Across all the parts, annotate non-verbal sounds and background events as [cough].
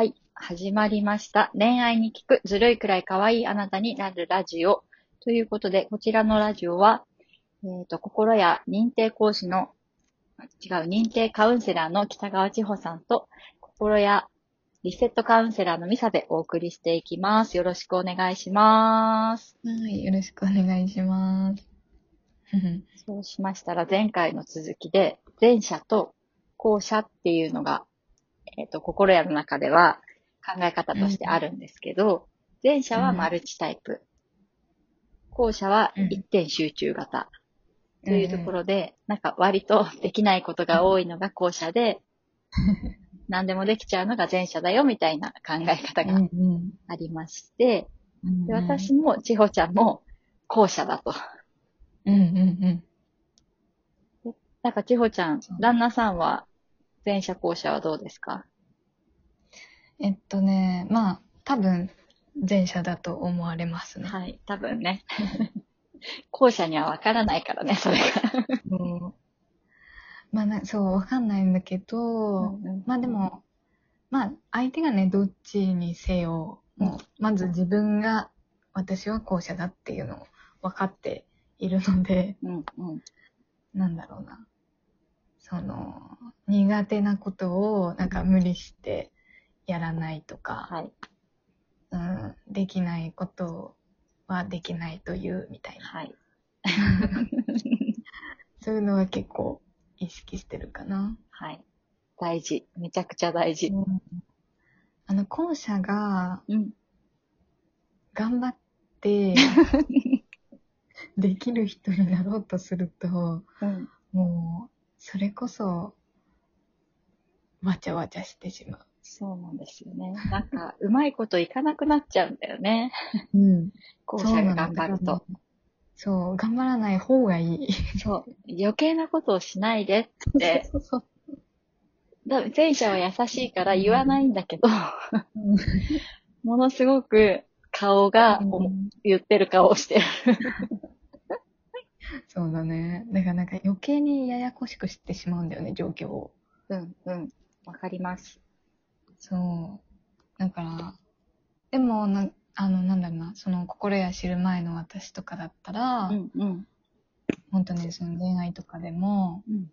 はい、始まりました。恋愛に聞くずるいくらい可愛いあなたになるラジオ。ということで、こちらのラジオは、えっ、と、心や認定講師の、違う、認定カウンセラーの北川千穂さんと、心やリセットカウンセラーのミサでお送りしていきます。よろしくお願いします。はい、よろしくお願いします。[laughs] そうしましたら、前回の続きで、前者と後者っていうのが、えっ、と、心屋の中では考え方としてあるんですけど、前者はマルチタイプ。後者は一点集中型。というところで、なんか割とできないことが多いのが後者で、[laughs] 何でもできちゃうのが前者だよみたいな考え方がうんありまして、うんで私も千穂ちゃんも後者だと。うんうんなんか千穂ちゃん旦那さんは前者後者はどうですか？うん。えっとね、まあ、多分、前者だと思われますね。はい、多分ね。[laughs] 後者にはわからないからね、それが。うんまあな、そう、わかんないんだけど、まあでも、まあ、相手がね、どっちにせよ、もう、まず自分が、私は後者だっていうのを分かっているので、うん、うん、なんだろうな。その、苦手なことを、なんか無理してやらないとか、はい、うん、できないことはできないというみたいな。はい。[laughs] そういうのは結構意識してるかな。はい。大事。めちゃくちゃ大事。あの、後者がうん。頑張って [laughs] できる人になろうとすると、うん。もう、それこそ、わちゃわちゃしてしまう。そうなんですよね。なんか、うまいこといかなくなっちゃうんだよね。うん。後者が頑張ると。。そう、頑張らない方がいい。そう。余計なことをしないでって。そうそうだ前者は優しいから言わないんだけど、うんものすごく顔がお言ってる顔をしてる。そうだね。だからなんか余計にややこしくしてしまうんだよね、状況を。うん、うん。わかります。そう。だから、でもな、あの、なんだろうな、その心や知る前の私とかだったら、うん、うん。本当にその恋愛とかでも、うん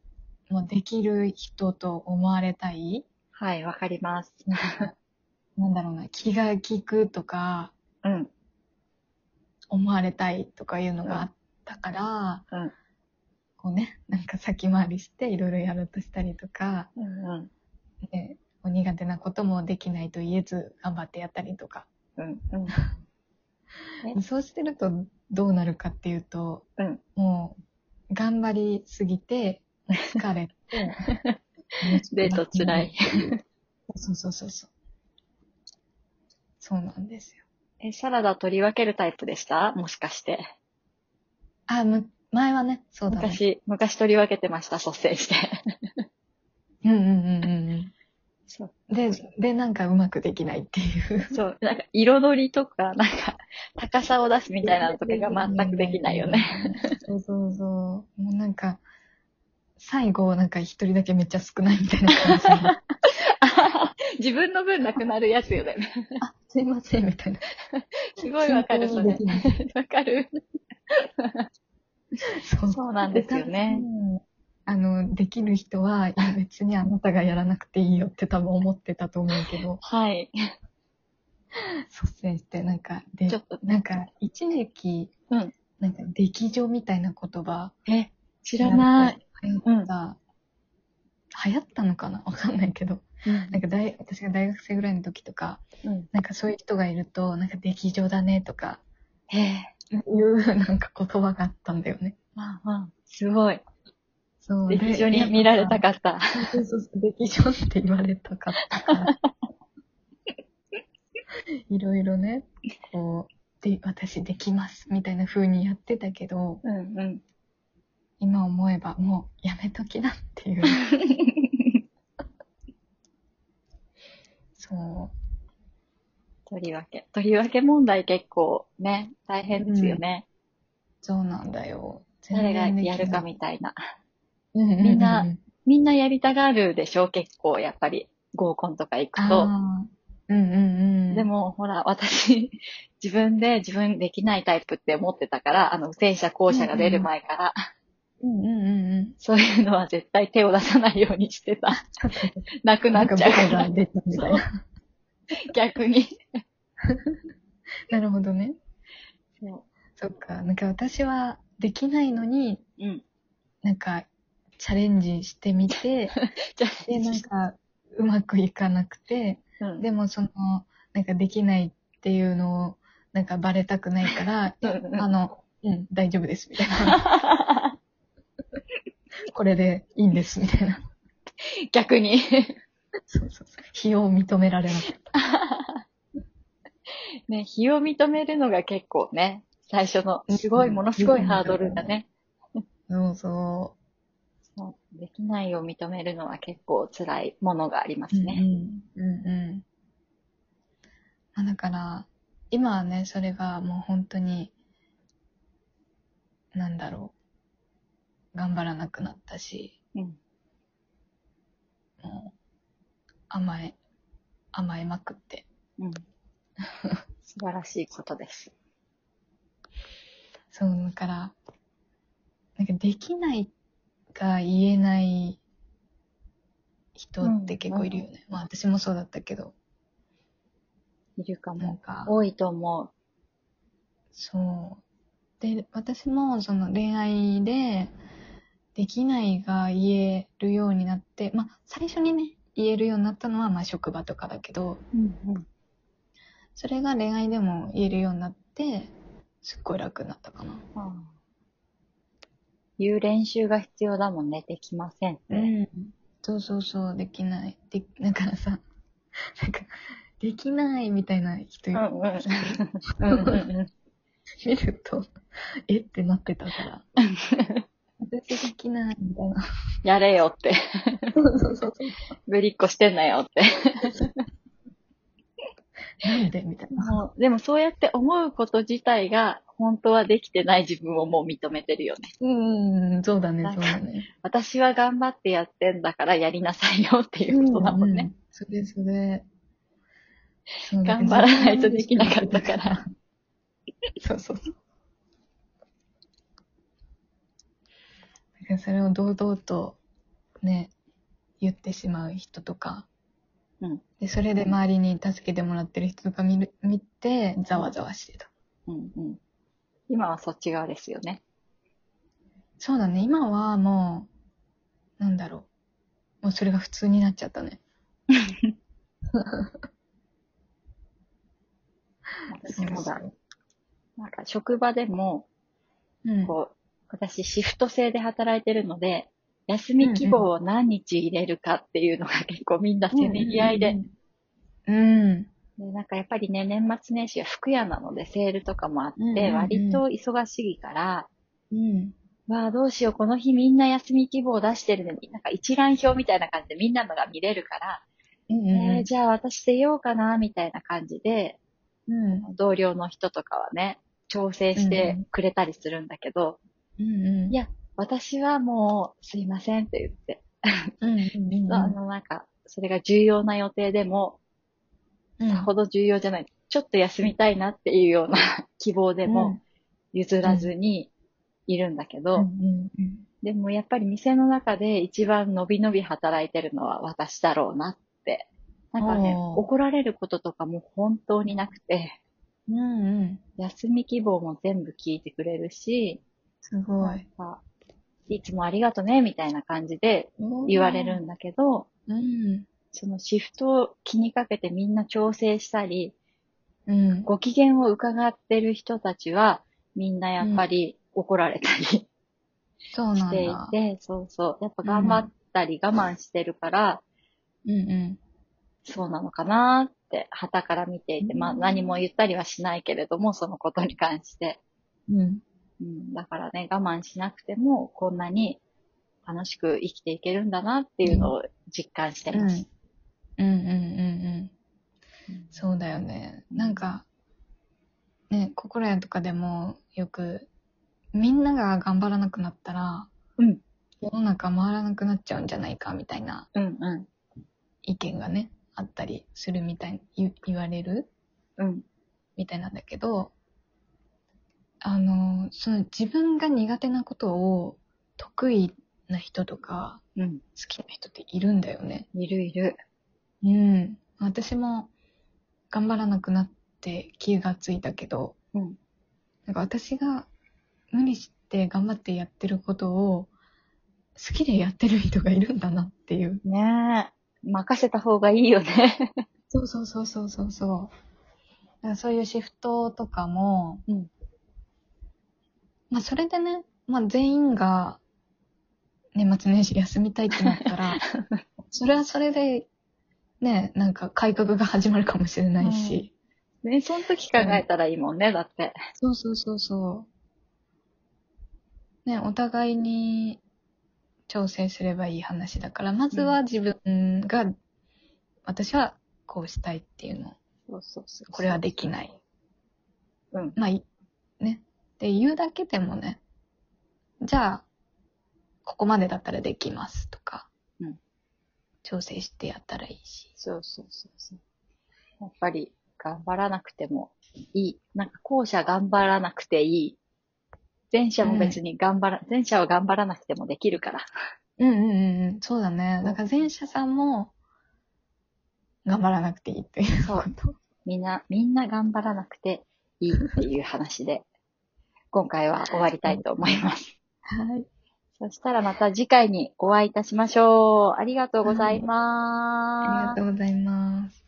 もうできる人と思われたい、はい、わかります。[laughs] なんだろうな、気が利くとか、うん、思われたいとかいうのがあったから、うんこうね、なんか先回りしていろいろやろうとしたりとか、うん、うん。苦手なこともできないと言えず頑張ってやったりとか。うん、うん。[laughs] そうしてるとどうなるかっていうと、うんもう頑張りすぎて疲れて、[laughs] デート辛い。そうそうそうそう。そうなんですよ。え、サラダ取り分けるタイプでした？もしかして。あ、む、前はね、そうだね。昔、昔取り分けてました、率先して。うんうんうんうんそう。うん。で、で、なんかうまくできないっていう。そう。なんか、彩りとか、なんか、高さを出すみたいなのとかが全くできないよね。そうそうそう。もうなんか、最後、なんか一人だけめっちゃ少ないみたいな感じで。[laughs] 自分の分なくなるやつよね。あ、すいません、みたいな。すごいわかる、それ。わかる。そうそうなんですよね。うんあの、できる人は、いや別にあなたがやらなくていいよって多分思ってたと思うけど、はい。率先して、なんか、でちょ、っと、なんか、一時期、うんなんか、劇場みたいな言葉、え、知らない。。流行った、流行ったのかな？[laughs] わかんないけど、なんか大、私が大学生ぐらいの時とか、うん。なんかそういう人がいると、なんか劇場だねとか、へえ。いうなんか言葉があったんだよね。まあまあ、すごい。そう劇場に見られたかった。そうそうそう、劇場って言われたかったから。いろいろね、こう、で、私できます、みたいな風にやってたけど、うんうん。今思えばもうやめときなっていう。[laughs] そ取り分け。取り分け問題結構ね、大変ですよね。う、そうなんだよ。誰がやるかみたいな。みんなみんなやりたがるでしょ？結構、やっぱり。合コンとか行くと。あうんうんうん。で、も、ほら、私、[laughs] 自分で自分できないタイプって思ってたから、あの、前者後者が出る前から、うんうんうんうん。そういうのは絶対手を出さないようにしてた。なくなっちゃうから。みたいな。[laughs] 逆に。[laughs] なるほどね。そそっか。なんか私はできないのに、う。うん。なんか、チャレンジしてみて、[laughs] で、なんか、うまくいかなくて、あ、うん、でもその、なんかできないっていうのを、なんかバレたくないから、あの、うん、大丈夫です、みたいな。[laughs] これでいいんです、みたいな。逆に。そうそうそう。非を認められなかった。[laughs] ね、非を認めるのが結構ね、最初の、すごい、うんものすごいハードルだね。そうそそうできないを認めるのは結構辛いものがありまう。すね。うんうん。うんうん。まあだから、今はね、それがもう本当に、なんだろう。頑張らなくなったし、うん。もう、甘え、甘えまくって。うん。素晴らしいことです。[laughs] そう、だから、なんかできないが言えない人って結構いるよね。まあ私もそうだったけど、いるかも。か、多いと思う。そう。で、私もその恋愛で、できないが言えるようになって、まあ最初にね、言えるようになったのはまあ職場とかだけど、うんうん。それが恋愛でも言えるようになって、すっごい楽になったかな。ああ言う練習が必要だもんね。できませんって。ん。そうそうそう、できない。で、だからさ、なんか、できないみたいな人いるうんうん。うんうんうん。見ると、えってなってたから。私できないみたいな。やれよって。そうそうそう。ぶりっこしてんなよって。[laughs] なんで？みたいな。もうでもそうやって思うこと自体が、本当はできてない自分をもう認めてるよね。うんうん、そうだね、そうだね。私は頑張ってやってんだからやりなさいよっていうことだもんね。うん。それそれ。そうだ頑張らないとできなかったから。そうそうそう。だからそれを堂々とね、言ってしまう人とか、うんで、それで周りに助けてもらってる人とか見る見て、ざわざわしてた。うんうん。今はそっち側ですよね。そうだね、今はもう、なんだろう。もうそれが普通になっちゃったね。[laughs] 私もだ。なんか職場でも、うん。こう、私シフト制で働いてるので、休み希望を何日入れるかっていうのが結構みんなせめぎ合いで。うん。でなんかやっぱりね、年末年始は服屋なのでセールとかもあって、割と忙しいから、うん。わあ、どうしよう、この日みんな休み希望出してるのに、なんか一覧表みたいな感じでみんなのが見れるから、うんえーじゃあ私出ようかな、みたいな感じで、うん。同僚の人とかはね、調整してくれたりするんだけど、うんうん。いや私はもう、すいませんって言って、うんうんうん。[laughs] あの、なんか、それが重要な予定でも、うんさほど重要じゃない、ちょっと休みたいなっていうような [laughs] 希望でも譲らずにいるんだけど、うんうんうん。でもやっぱり店の中で一番伸び伸び働いてるのは私だろうなって。なんかね、怒られることとかも本当になくて、うんうん。休み希望も全部聞いてくれるし、すごい。かいつもありがとね、みたいな感じで言われるんだけど、うん。そのシフトを気にかけてみんな調整したり、うん。ご機嫌を伺ってる人たちは、みんなやっぱり怒られたりそうなんしていだ。て、そうそう。やっぱ頑張ったり我慢してるから、うんうん。そうなのかなって、旗から見ていて、まあうん何も言ったりはしないけれども、そのことに関して。うん。うん、だからね、我慢しなくても、こんなに楽しく生きていけるんだなっていうのを実感してうん。うん。うんうんうん。そうだよね。なんか、ね、心屋とかでもよく、みんなが頑張らなくなったら、うん。世の中回らなくなっちゃうんじゃないかみたいなうんうん。意見がね、あったりするみたい言われるうん。みたいなんだけど、あの、その自分が苦手なことを得意な人とかうん。好きな人っているんだよね。いるいる。うん。私も頑張らなくなって気がついたけど、うん。なんか私が無理して頑張ってやってることを好きでやってる人がいるんだなっていう。ねえ。任せた方がいいよね。[laughs] そうそうそうそうそうそう。そういうシフトとかも、うんまあそれでね、まあ全員が年末年始休みたいってなったら、[laughs] それはそれで、ね、なんか改革が始まるかもしれないし。ね、その時考えたらいいもんね、だって。そうそうそうそう。ね、お互いに調整すればいい話だから、まずは自分が、私はこうしたいっていうの。そうそうそう。これはできない。うん。まあ、いね。って言うだけでもね、じゃあ、ここまでだったらできますとか、うん調整してやったらいいし。そうそうそうそう。やっぱり、頑張らなくてもいい。なんか後者頑張らなくていい。前者も別に頑張ら、前者は頑張らなくてもできるから。うんうんうんうん、そうだね。だから前者さんも、頑張らなくていいっていうそう。みんな、みんな頑張らなくていいっていう話で、今回は終わりたいと思います。[laughs] はい。そしたらまた次回にお会いいたしましょう。ありがとうございますあり。がとうございます。